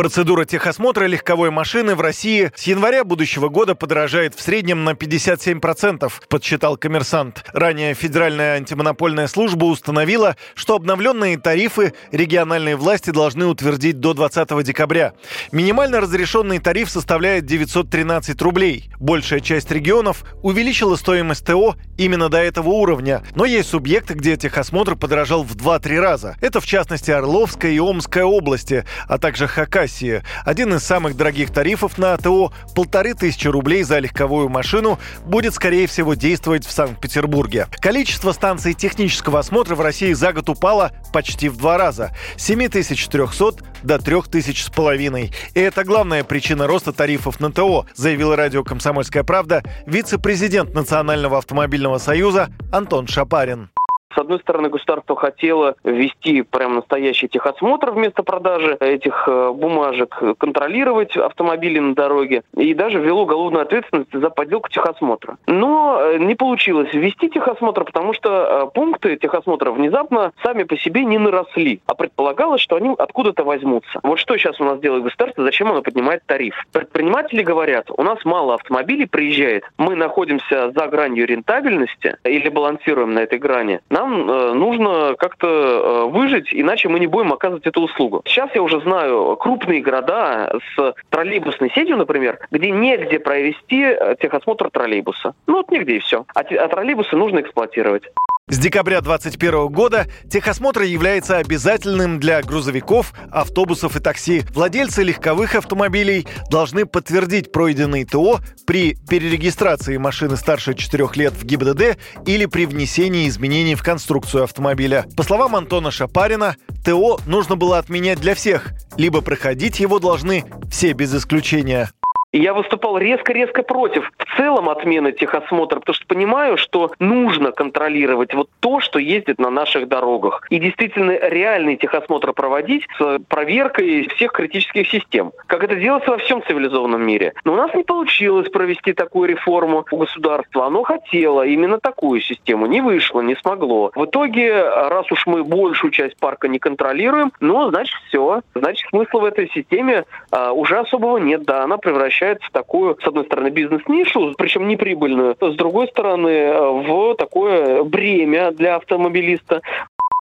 Процедура техосмотра легковой машины в России с января будущего года подорожает в среднем на 57%, подсчитал коммерсант. Ранее Федеральная антимонопольная служба установила, что обновленные тарифы региональные власти должны утвердить до 20 декабря. Минимально разрешенный тариф составляет 913 рублей. Большая часть регионов увеличила стоимость ТО именно до этого уровня, но есть субъекты, где техосмотр подорожал в 2-3 раза. Это в частности Орловская и Омская области, а также Хакасия России. Один из самых дорогих тарифов на АТО – полторы тысячи рублей за легковую машину – будет, скорее всего, действовать в Санкт-Петербурге. Количество станций технического осмотра в России за год упало почти в два раза – 7300 до 3000 с половиной. И это главная причина роста тарифов на ТО, заявила радио «Комсомольская правда» вице-президент Национального автомобильного союза Антон Шапарин. С одной стороны, государство хотело ввести прям настоящий техосмотр вместо продажи этих э, бумажек, контролировать автомобили на дороге и даже ввело уголовную ответственность за подделку техосмотра. Но э, не получилось ввести техосмотр, потому что э, пункты техосмотра внезапно сами по себе не наросли, а предполагалось, что они откуда-то возьмутся. Вот что сейчас у нас делает государство, зачем оно поднимает тариф? Предприниматели говорят, у нас мало автомобилей приезжает, мы находимся за гранью рентабельности или балансируем на этой грани, нам э, нужно как-то э, выжить, иначе мы не будем оказывать эту услугу. Сейчас я уже знаю крупные города с троллейбусной сетью, например, где негде провести э, техосмотр троллейбуса. Ну вот нигде и все. А, а троллейбусы нужно эксплуатировать. С декабря 2021 года техосмотр является обязательным для грузовиков, автобусов и такси. Владельцы легковых автомобилей должны подтвердить пройденный ТО при перерегистрации машины старше 4 лет в ГИБДД или при внесении изменений в конструкцию автомобиля. По словам Антона Шапарина, ТО нужно было отменять для всех, либо проходить его должны все без исключения. Я выступал резко-резко против в целом отмены техосмотра, потому что понимаю, что нужно контролировать вот то, что ездит на наших дорогах. И действительно реальный техосмотр проводить с проверкой всех критических систем. Как это делается во всем цивилизованном мире. Но у нас не получилось провести такую реформу у государства. Оно хотело именно такую систему. Не вышло, не смогло. В итоге, раз уж мы большую часть парка не контролируем, ну, значит, все. Значит, смысла в этой системе а, уже особого нет. Да, она превращается превращается в такую, с одной стороны, бизнес-нишу, причем неприбыльную, с другой стороны, в такое бремя для автомобилиста.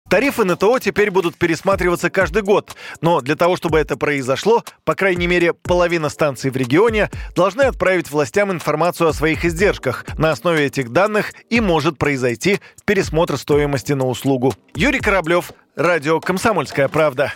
Тарифы на ТО теперь будут пересматриваться каждый год, но для того, чтобы это произошло, по крайней мере, половина станций в регионе должны отправить властям информацию о своих издержках. На основе этих данных и может произойти пересмотр стоимости на услугу. Юрий Кораблев, Радио «Комсомольская правда».